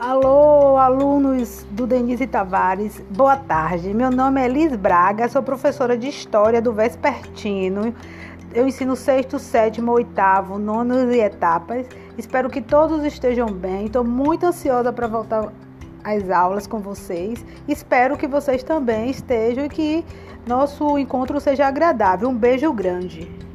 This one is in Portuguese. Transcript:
Alô, alunos do Denise Tavares, boa tarde. Meu nome é Liz Braga, sou professora de História do Vespertino. Eu ensino sexto, sétimo, oitavo, nono e etapas. Espero que todos estejam bem. Estou muito ansiosa para voltar às aulas com vocês. Espero que vocês também estejam e que nosso encontro seja agradável. Um beijo grande.